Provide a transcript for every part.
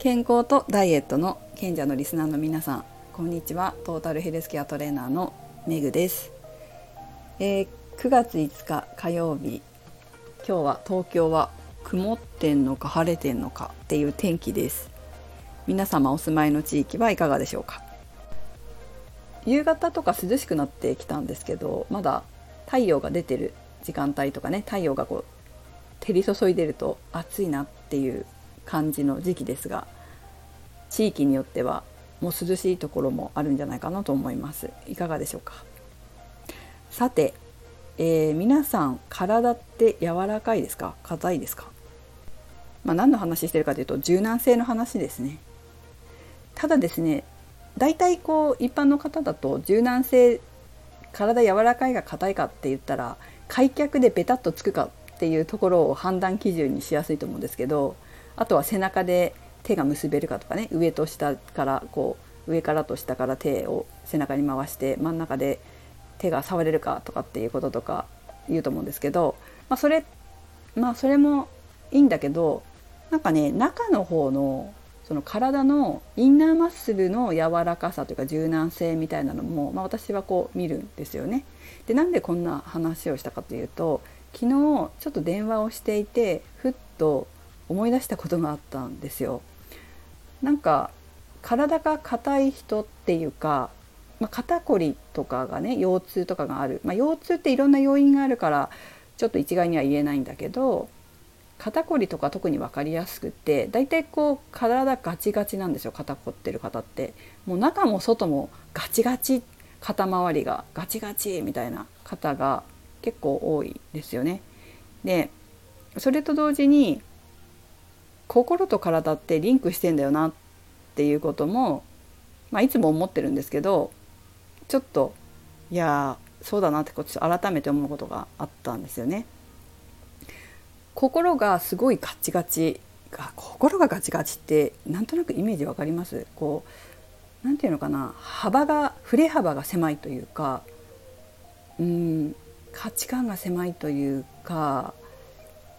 健康とダイエットの賢者のリスナーの皆さんこんにちは。トータルヘルスケアトレーナーのメグです、えー、9月5日火曜日。今日は東京は曇ってんのか晴れてんのかっていう天気です。皆様お住まいの地域はいかがでしょうか？夕方とか涼しくなってきたんですけどまだ太陽が出てる時間帯とかね太陽がこう照り注いでると暑いなっていう感じの時期ですが地域によってはもう涼しいところもあるんじゃないかなと思います。いかがでしょうか？さて、えー、皆さん体って柔らかいですか？硬いですか？まあ、何の話してるかというと柔軟性の話ですね。ただですね大体こう一般の方だと柔軟性体柔らかいが硬いかって言ったら開脚でベタッとつくかっていうところを判断基準にしやすいと思うんですけどあとは背中で手が結べるかとかね上と下からこう上からと下から手を背中に回して真ん中で手が触れるかとかっていうこととか言うと思うんですけど、まあ、それまあそれもいいんだけどなんかね中の方のその体のインナーマッスルの柔らかさというか柔軟性みたいなのも、まあ、私はこう見るんですよね。でなんでこんな話をしたかというと昨日ちょっと電話をしていてふっと思い出したことがあったんですよ。なんか体が硬い人っていうか、まあ、肩こりとかがね腰痛とかがある、まあ、腰痛っていろんな要因があるからちょっと一概には言えないんだけど肩こりとか特に分かりやすくって大体こう体ガチガチなんですよ肩こってる方ってもう中も外もガチガチ肩周りがガチガチみたいな方が結構多いですよね。でそれと同時に心と体ってリンクしてんだよなっていうことも、まあ、いつも思ってるんですけどちょっといやそうだなってこと改めて思うことがあったんですよね。心がすごいガチガチ心がガチガチってなんとなくイメージわかります？こうなんていうのかな？幅が振れ幅が狭いというかうん価値観が狭いというか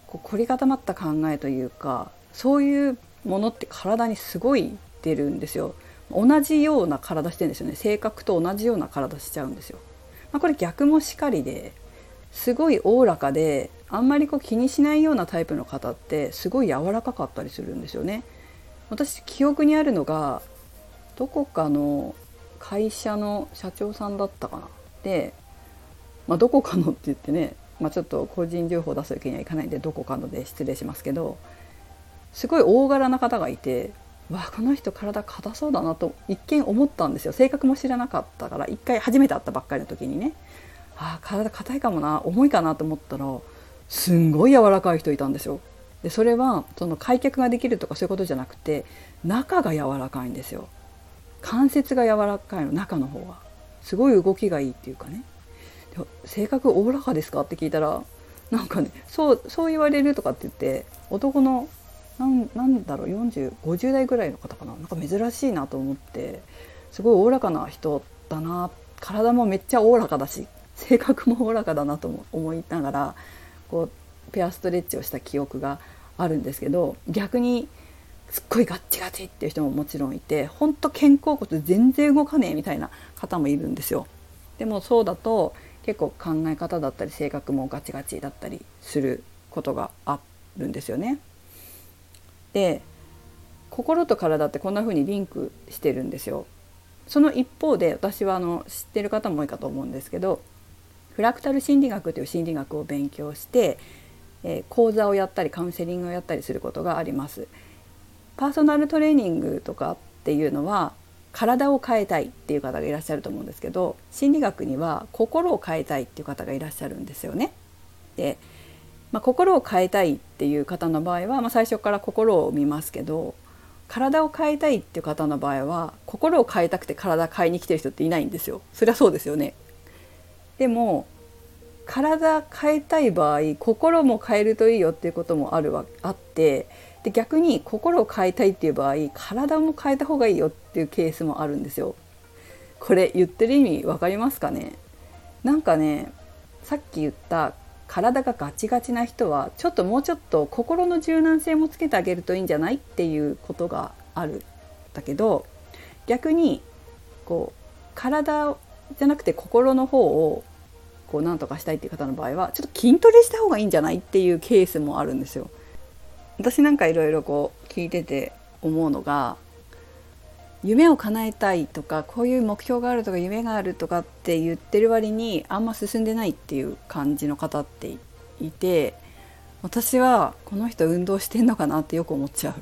こう凝り固まった考えというかそういうものって体にすごい出るんですよ。同じような体してんですよね。性格と同じような体しちゃうんですよ、まあ、これ逆もしかりですごいおおらかであんまりこう気にしないようなタイプの方ってすごい柔らかかったりするんですよね。私記憶にあるのがどこかの会社の社長さんだったかな。で、まあ、どこかのって言ってね、まあ、ちょっと個人情報出すわけにはいかないんでどこかので失礼しますけどすごい大柄な方がいてわこの人体硬そうだなと一見思ったんですよ。性格も知らなかったから一回初めて会ったばっかりの時にね。あ体硬いかもな重いかなと思ったらすんごい柔らかい人いたんですよ。でそれはその開脚ができるとかそういうことじゃなくて中が柔らかいんですよ。関節が柔らかいの中の方は。すごい動きがいいっていうかね。性格おおらかですか？って聞いたらなんかねそうそう言われるとかって言って男のなんなんだろう4050代ぐらいの方かななんか珍しいなと思ってすごいおおらかな人だな体もめっちゃおおらかだし性格もおおらかだなと思いながらこうペアストレッチをした記憶があるんですけど逆にすっごいガッチガチっていう人ももちろんいてほんと肩甲骨全然動かねえみたいな方もいるんですよ。でもそうだと結構考え方だったり性格もガチガチだったりすることがあるんですよね。で心と体ってこんな風にリンクしてるんですよ。その一方で私はあの知ってる方も多いかと思うんですけどフラクタル心理学という心理学を勉強して、えー、講座をやったりカウンセリングをやったりすることがあります。パーソナルトレーニングとかっていうのは体を変えたいっていう方がいらっしゃると思うんですけど心理学には心を変えたいっていう方がいらっしゃるんですよね。で、まあ、心を変えたいっていう方の場合は、まあ、最初から心を見ますけど体を変えたいっていう方の場合は心を変えたくて体変えに来てる人っていないんですよ。そりゃそうですよね。でも体変えたい場合心も変えるといいよっていうこともあるわあってで逆に心を変えたいっていう場合体も変えた方がいいよっていうケースもあるんですよ。これ言ってる意味分かりますかね？なんかねさっき言った体がガチガチな人はちょっともうちょっと心の柔軟性もつけてあげるといいんじゃないっていうことがあるんだけど逆にこう体じゃなくて心の方をこう何とかしたいっていう方の場合はちょっと筋トレした方がいいんじゃないっていうケースもあるんですよ。私なんかいろいろこう聞いてて思うのが夢を叶えたいとかこういう目標があるとか夢があるとかって言ってる割にあんま進んでないっていう感じの方っていて私はこの人運動してんのかなってよく思っちゃう。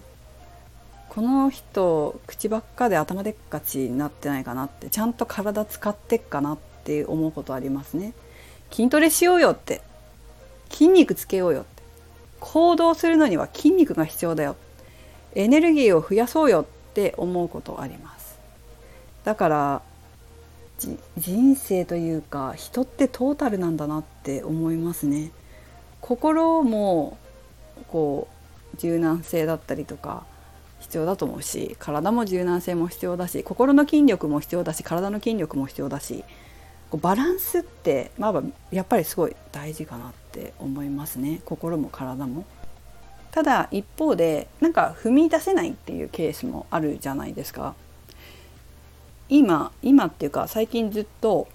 この人口ばっかで頭でっかちになってないかなってちゃんと体使ってっかなって思うことありますね。筋トレしようよって筋肉つけようよって行動するのには筋肉が必要だよエネルギーを増やそうよってって思うことあります。だから人生というか人ってトータルなんだなって思いますね。心もこう柔軟性だったりとか必要だと思うし体も柔軟性も必要だし心の筋力も必要だし体の筋力も必要だしバランスって、まあ、やっぱりすごい大事かなって思いますね。心も体も。ただ一方でなんか踏み出せないっていうケースもあるじゃないですか。今今っていうか最近ずっと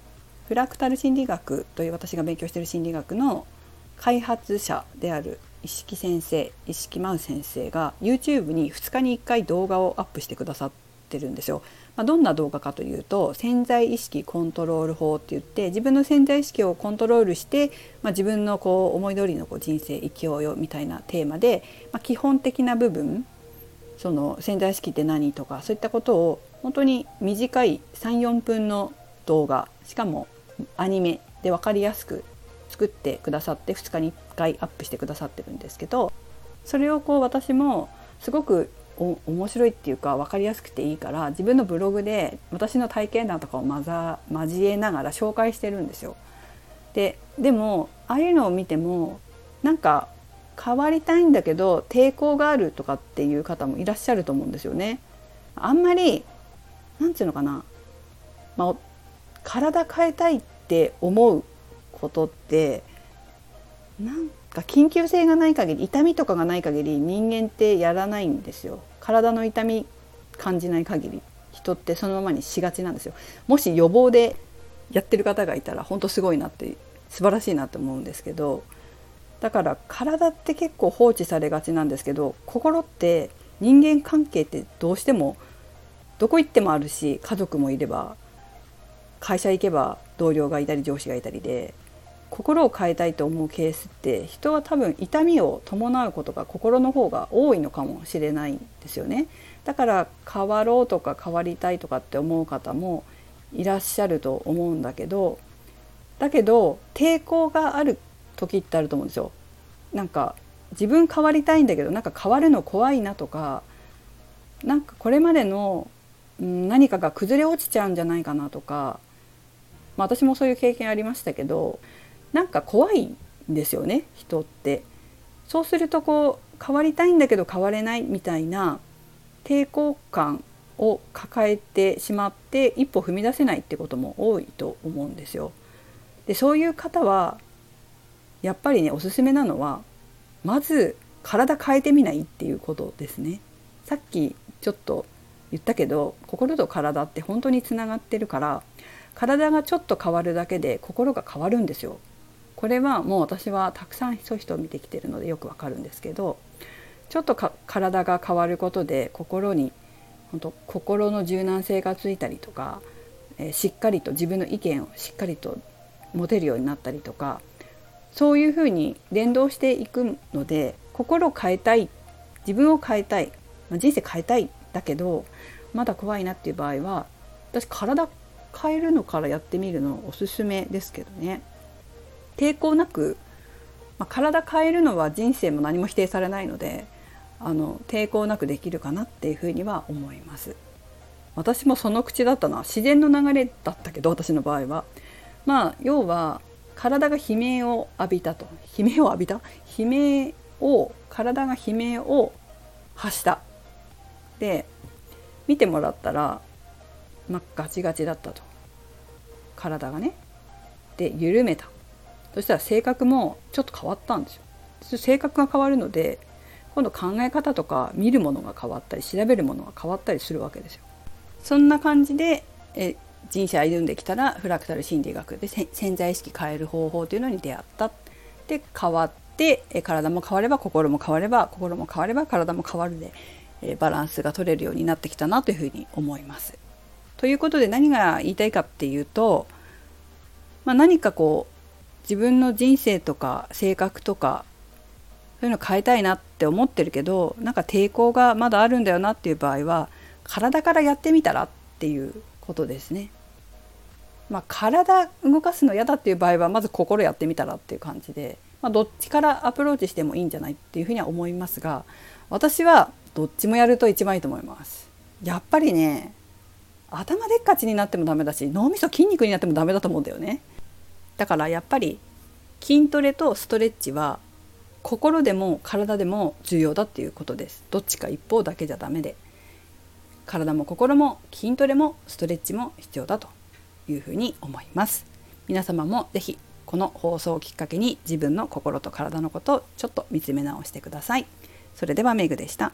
フラクタル心理学という私が勉強してる心理学の開発者である一色先生一色真先生が YouTube に2日に1回動画をアップしてくださってるんですよ。まあ、どんな動画かというと潜在意識コントロール法って言って自分の潜在意識をコントロールして、まあ、自分のこう思い通りのこう人生生きようよみたいなテーマで、まあ、基本的な部分その潜在意識って何とかそういったことを本当に短い34分の動画しかもアニメで分かりやすく作ってくださって2日に1回アップしてくださってるんですけどそれをこう私もすごく面白いっていうか分かりやすくていいから自分のブログで私の体験談とかを交えながら紹介してるんですよ。ででもああいうのを見てもなんか変わりたいんだけど抵抗があるとかっていう方もいらっしゃると思うんですよね。あんまりなんていうのかな、まあ、体変えたいって思うことってなんか緊急性がない限り痛みとかがない限り人間ってやらないんですよ。体の痛み感じない限り。人ってそのままにしがちなんですよ。もし予防でやってる方がいたら本当すごいなって素晴らしいなと思うんですけどだから体って結構放置されがちなんですけど心って人間関係ってどうしてもどこ行ってもあるし家族もいれば会社行けば同僚がいたり上司がいたりで心を変えたいと思うケースって人は多分痛みを伴うことが心の方が多いのかもしれないんですよね。だから変わろうとか変わりたいとかって思う方もいらっしゃると思うんだけどだけど抵抗がある時ってあると思うんですよ。なんか自分変わりたいんだけどなんか変わるの怖いなとかなんかこれまでの何かが崩れ落ちちゃうんじゃないかなとか、まあ、私もそういう経験ありましたけどなんか怖いんですよね人って。そうするとこう変わりたいんだけど変われないみたいな抵抗感を抱えてしまって一歩踏み出せないってことも多いと思うんですよ。でそういう方はやっぱりねおすすめなのはまず体変えてみないっていうことですね。さっきちょっと言ったけど心と体って本当につながってるから体がちょっと変わるだけで心が変わるんですよ。これはもう私はたくさんそういう人を見てきてるのでよくわかるんですけどちょっと体が変わることで心に本当心の柔軟性がついたりとか、えー、しっかりと自分の意見をしっかりと持てるようになったりとかそういうふうに連動していくので心を変えたい自分を変えたい、まあ、人生変えたいだけどまだ怖いなっていう場合は私体変えるのからやってみるのおすすめですけどね。抵抗なく、まあ、体変えるのは人生も何も否定されないのであの抵抗なくできるかなっていうふうには思います。私もその口だったのは自然の流れだったけど私の場合は。まあ要は体が悲鳴を浴びたと。悲鳴を浴びた？悲鳴を体が悲鳴を発した。で見てもらったら、まあ、ガチガチだったと。体がね。で緩めた。そしたら性格もちょっと変わったんですよ。性格が変わるので今度考え方とか見るものが変わったり調べるものが変わったりするわけですよ。そんな感じでえ人生歩んできたらフラクタル心理学で潜在意識変える方法というのに出会ったで変わってえ体も変われば心も変われば心も変われば体も変わるでえバランスが取れるようになってきたなというふうに思います。ということで何が言いたいかっていうと、まあ、何かこう自分の人生とか性格とかそういうの変えたいなって思ってるけどなんか抵抗がまだあるんだよなっていう場合は体からやってみたらっていうことですね。まあ、体動かすの嫌だっていう場合はまず心やってみたらっていう感じで、まあ、どっちからアプローチしてもいいんじゃないっていうふうには思いますが私はどっちもやると一番いいと思います。やっぱりね頭でっかちになってもダメだし脳みそ筋肉になってもダメだと思うんだよね。だからやっぱり筋トレとストレッチは心でも体でも重要だっていうことです。どっちか一方だけじゃダメで。体も心も筋トレもストレッチも必要だというふうに思います。皆様も是非この放送をきっかけに自分の心と体のことをちょっと見つめ直してください。それではメグでした。